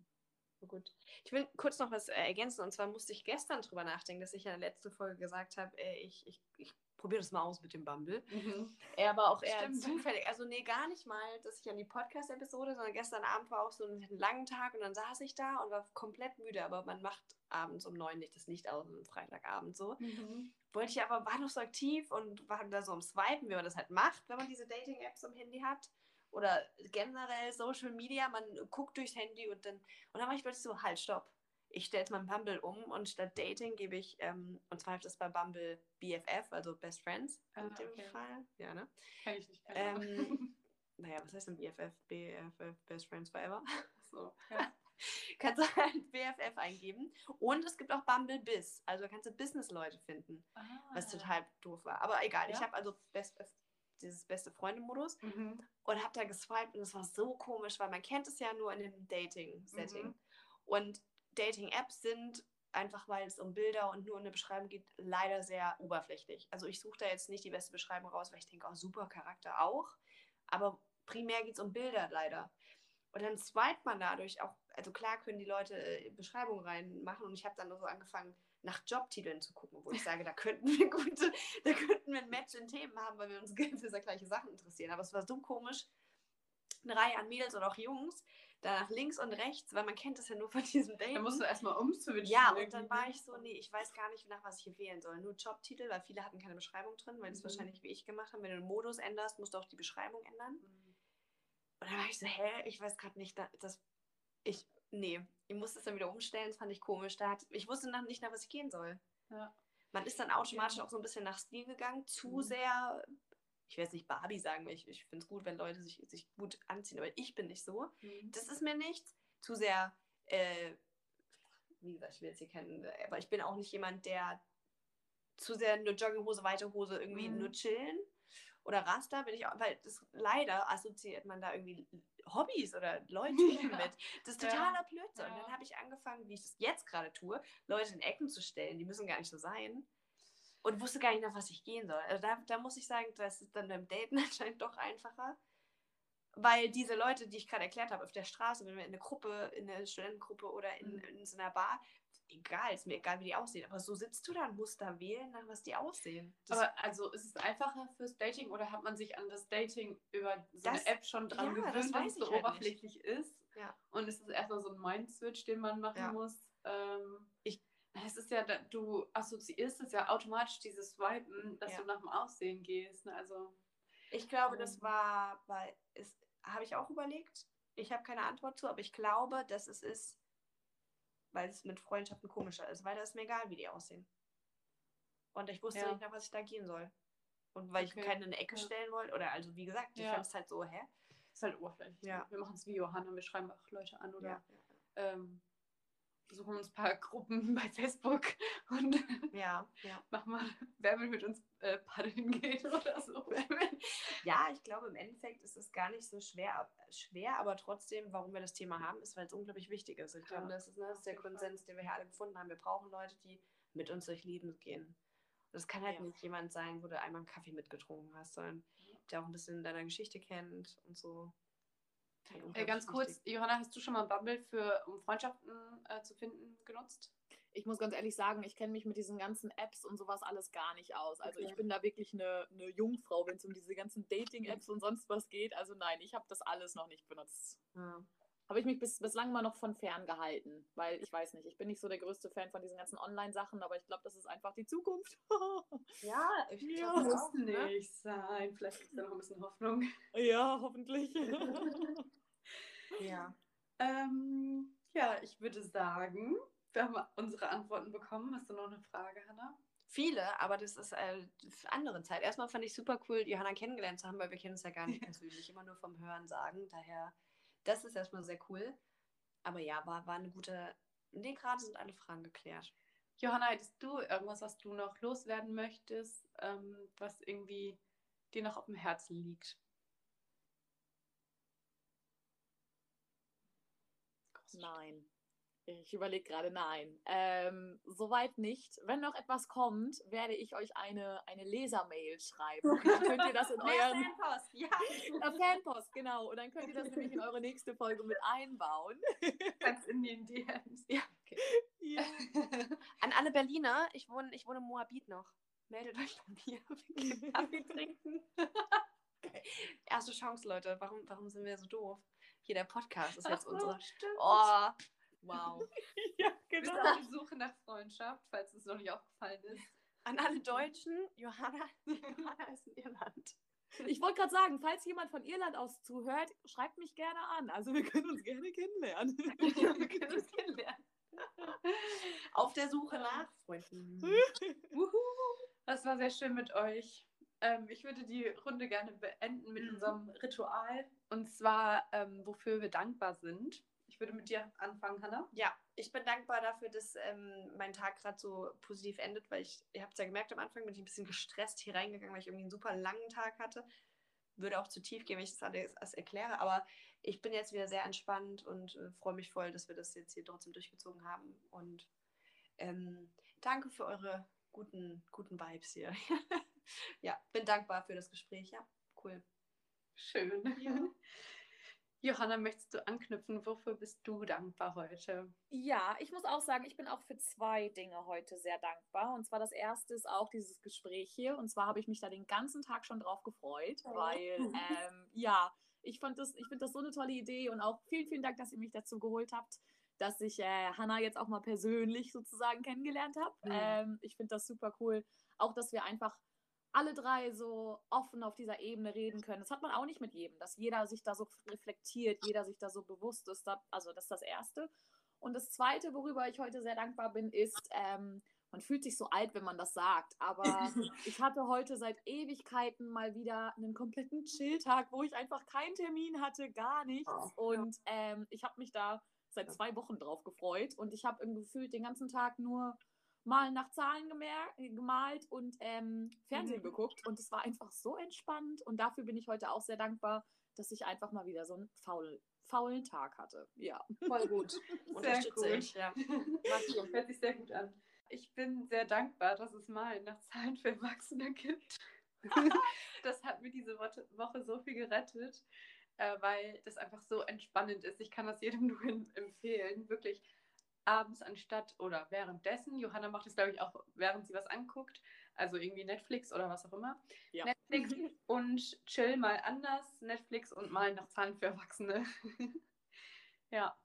Gut. Ich will kurz noch was äh, ergänzen. Und zwar musste ich gestern drüber nachdenken, dass ich ja in der letzten Folge gesagt habe, äh, ich, ich, ich probiere das mal aus mit dem Bumble. Mhm. Er war auch eher Stimmt. zufällig. Also nee, gar nicht mal, dass ich an die Podcast-Episode, sondern gestern Abend war auch so ein langen Tag und dann saß ich da und war komplett müde. Aber man macht abends um neun nicht das Licht aus, am Freitagabend so. Mhm. Wollte ich aber, war noch so aktiv und war da so am Swipen, wie man das halt macht, wenn man diese Dating-Apps am Handy hat oder generell Social Media, man guckt durchs Handy und dann, und dann war ich plötzlich so, halt, stopp. Ich stelle jetzt mein Bumble um und statt Dating gebe ich, ähm, und zwar ist das bei Bumble BFF, also Best Friends ah, in dem okay. Fall. Ja, ne? Kann ich nicht. Ähm, naja, was heißt denn BFF? BFF, Best Friends Forever? So, ja. kannst du halt BFF eingeben. Und es gibt auch Bumble Biz. Also kannst du Business-Leute finden. Ah. Was total doof war. Aber egal, ja? ich habe also Best, dieses beste Freunde-Modus mhm. und habe da geswiped und es war so komisch, weil man kennt es ja nur in dem Dating-Setting. Mhm. Und Dating-Apps sind einfach, weil es um Bilder und nur eine Beschreibung geht, leider sehr oberflächlich. Also ich suche da jetzt nicht die beste Beschreibung raus, weil ich denke, oh, super Charakter auch. Aber primär geht es um Bilder leider. Und dann swipet man dadurch auch, also klar können die Leute äh, Beschreibungen reinmachen und ich habe dann so angefangen, nach Jobtiteln zu gucken, wo ich sage, da könnten wir gute, da könnten wir ein Match in Themen haben, weil wir uns für gleiche Sachen interessieren. Aber es war so komisch, eine Reihe an Mädels oder auch Jungs, da nach links und rechts, weil man kennt das ja nur von diesem Date. Da musst du erstmal umswitchen. Ja, und dann war ich so, nee, ich weiß gar nicht, nach was ich hier wählen soll. Nur Jobtitel, weil viele hatten keine Beschreibung drin, weil mhm. das wahrscheinlich wie ich gemacht haben. Wenn du den Modus änderst, musst du auch die Beschreibung ändern. Mhm. Und dann war ich so, hä, ich weiß gerade nicht, das, ich, nee, ich musste es dann wieder umstellen, das fand ich komisch. Da hat, ich wusste nach, nicht, nach was ich gehen soll. Ja. Man ist dann automatisch ja. auch so ein bisschen nach Stil gegangen, zu mhm. sehr, ich will jetzt nicht Barbie sagen, weil ich, ich finde es gut, wenn Leute sich, sich gut anziehen, aber ich bin nicht so. Mhm. Das ist mir nichts. Zu sehr, äh, wie gesagt, ich will jetzt hier kennen, aber ich bin auch nicht jemand, der zu sehr nur Jogginghose, weite Hose irgendwie mhm. nur chillen oder Raster bin ich auch, weil das leider assoziiert man da irgendwie Hobbys oder Leute mit. Das ist totaler ja. Blödsinn. Und dann habe ich angefangen, wie ich das jetzt gerade tue, Leute in Ecken zu stellen, die müssen gar nicht so sein. Und wusste gar nicht, nach was ich gehen soll. Also da, da muss ich sagen, das ist dann beim Daten anscheinend doch einfacher. Weil diese Leute, die ich gerade erklärt habe, auf der Straße, wenn wir in eine Gruppe, in eine Studentengruppe oder in, mhm. in so einer Bar, egal, ist mir egal, wie die aussehen. Aber so sitzt du da und musst da wählen, nach was die aussehen. Das aber also ist es einfacher fürs Dating oder hat man sich an das Dating über so das, eine App schon dran ja, gewöhnt, dass es so halt oberflächlich nicht. ist? Ja. Und ist es erstmal so ein Mind-Switch, den man machen ja. muss? Ähm, ich, es ist ja, du assoziierst es ja automatisch, dieses Swipen, dass ja. du nach dem Aussehen gehst. Ne? Also, ich glaube, das war, weil es habe ich auch überlegt. Ich habe keine Antwort zu, aber ich glaube, dass es ist, weil es mit Freundschaften komischer ist, weil da ist mir egal, wie die aussehen. Und ich wusste ja. nicht, nach was ich da gehen soll. Und weil okay. ich keine in eine Ecke ja. stellen wollte, oder also wie gesagt, ich ja. fand es halt so, hä? Ist halt oberflächlich. Ja. Wir machen es wie Johanna, wir schreiben auch Leute an oder ähm, suchen uns ein paar Gruppen bei Facebook und ja, ja. mach mal, wer will mit uns äh, paddeln gehen oder so. ja, ich glaube, im Endeffekt ist es gar nicht so schwer, schwer, aber trotzdem, warum wir das Thema haben, ist, weil es unglaublich wichtig ist. Ich glaube, das ist, ne, das ist der Konsens, den wir hier alle gefunden haben. Wir brauchen Leute, die mit uns durch Leben gehen. Das kann halt ja. nicht jemand sein, wo du einmal einen Kaffee mitgetrunken hast, sondern der auch ein bisschen deiner Geschichte kennt und so. Äh, ganz kurz, Johanna, hast du schon mal Bumble für, um Freundschaften äh, zu finden, genutzt? Ich muss ganz ehrlich sagen, ich kenne mich mit diesen ganzen Apps und sowas alles gar nicht aus. Also okay. ich bin da wirklich eine, eine Jungfrau, wenn es um diese ganzen Dating-Apps und sonst was geht. Also nein, ich habe das alles noch nicht benutzt. Ja habe ich mich bis, bislang mal noch von fern gehalten, weil ich weiß nicht, ich bin nicht so der größte Fan von diesen ganzen Online-Sachen, aber ich glaube, das ist einfach die Zukunft. ja, ich ja, muss auch, ne? nicht ne? sein. Vielleicht gibt es da noch ein bisschen Hoffnung. Ja, hoffentlich. ja. Ähm, ja, ich würde sagen, wir haben unsere Antworten bekommen. Hast du noch eine Frage, Hannah? Viele, aber das ist äh, für andere Zeit. Erstmal fand ich super cool, Johanna kennengelernt zu haben, weil wir kennen uns ja gar nicht persönlich, immer nur vom Hören sagen. Daher, das ist erstmal sehr cool. Aber ja, war, war eine gute. Nee, gerade sind alle Fragen geklärt. Johanna, hättest du irgendwas, was du noch loswerden möchtest, ähm, was irgendwie dir noch auf dem Herzen liegt? Nein. Ich überlege gerade, nein. Ähm, soweit nicht. Wenn noch etwas kommt, werde ich euch eine, eine Lesermail schreiben. Und dann könnt ihr das in euren. Fanpost, ja. Äh, Fanpost, genau. Und dann könnt ihr das nämlich in eure nächste Folge mit einbauen. Ganz in den DMs. Ja, okay. Ja. An alle Berliner, ich wohne, ich wohne in Moabit noch. Meldet euch bei mir. Wir gehen Kaffee trinken. Erste Chance, Leute. Warum, warum sind wir so doof? Hier der Podcast ist jetzt so, unsere. stimmt. Oh, wow. ja, genau. auf der Suche nach Freundschaft, falls es noch nicht aufgefallen ist. An alle Deutschen, Johanna, Johanna ist in Irland. Ich wollte gerade sagen, falls jemand von Irland aus zuhört, schreibt mich gerne an. Also wir können uns gerne kennenlernen. Wir können uns kennenlernen. Auf der Suche nach Freunden. Das war sehr schön mit euch. Ähm, ich würde die Runde gerne beenden mit Mhm. unserem Ritual. Und zwar, ähm, wofür wir dankbar sind. Ich würde mit dir anfangen, Hannah. Ja, ich bin dankbar dafür, dass ähm, mein Tag gerade so positiv endet, weil ich, ihr habt es ja gemerkt, am Anfang bin ich ein bisschen gestresst hier reingegangen, weil ich irgendwie einen super langen Tag hatte. Würde auch zu tief gehen, wenn ich das alles alles erkläre, aber ich bin jetzt wieder sehr entspannt und äh, freue mich voll, dass wir das jetzt hier trotzdem durchgezogen haben. Und ähm, danke für eure guten, guten Vibes hier. ja, bin dankbar für das Gespräch. Ja, cool. Schön. Ja. Johanna, möchtest du anknüpfen? Wofür bist du dankbar heute? Ja, ich muss auch sagen, ich bin auch für zwei Dinge heute sehr dankbar. Und zwar das erste ist auch dieses Gespräch hier. Und zwar habe ich mich da den ganzen Tag schon drauf gefreut, Oh. weil ähm, ja, ich fand das, ich finde das so eine tolle Idee und auch vielen, vielen Dank, dass ihr mich dazu geholt habt, dass ich äh, Hannah jetzt auch mal persönlich sozusagen kennengelernt habe. Ja. Ähm, ich finde das super cool. Auch, dass wir einfach alle drei so offen auf dieser Ebene reden können. Das hat man auch nicht mit jedem, dass jeder sich da so reflektiert, jeder sich da so bewusst ist. Also das ist das Erste. Und das Zweite, worüber ich heute sehr dankbar bin, ist, ähm, man fühlt sich so alt, wenn man das sagt, aber ich hatte heute seit Ewigkeiten mal wieder einen kompletten Chill-Tag, wo ich einfach keinen Termin hatte, gar nichts. Und ähm, ich habe mich da seit zwei Wochen drauf gefreut und ich habe gefühlt den ganzen Tag nur mal nach Zahlen gemer- gemalt und ähm, Fernsehen Mhm. geguckt und es war einfach so entspannt und dafür bin ich heute auch sehr dankbar, dass ich einfach mal wieder so einen faul, faulen Tag hatte. Ja. Voll gut. Unterstütze gut. ich. Ja. Hört sich sehr gut an. Ich bin sehr dankbar, dass es mal nach Zahlen für Erwachsene gibt. das hat mir diese Woche, so viel gerettet, äh, weil das einfach so entspannend ist. Ich kann das jedem nur em- empfehlen. Wirklich abends anstatt oder währenddessen. Johanna macht es, glaube ich, auch während sie was anguckt. Also irgendwie Netflix oder was auch immer. Ja. Netflix und chill mal anders. Netflix und mal nach Zahlen für Erwachsene. ja.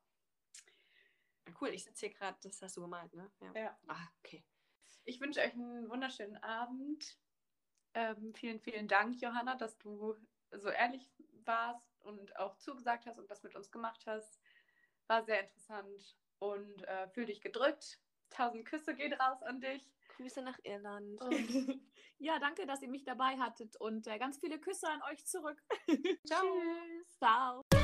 Cool, ich sitze hier gerade, das hast du gemalt, ne? Ja. Ja. Ah, okay. Ich wünsche euch einen wunderschönen Abend. Ähm, vielen, vielen Dank, Johanna, dass du so ehrlich warst und auch zugesagt hast und das mit uns gemacht hast. War sehr interessant und äh, fühl dich gedrückt. Tausend Küsse gehen raus an dich. Grüße nach Irland. ja, danke, dass ihr mich dabei hattet und äh, ganz viele Küsse an euch zurück. Ciao. Ciao.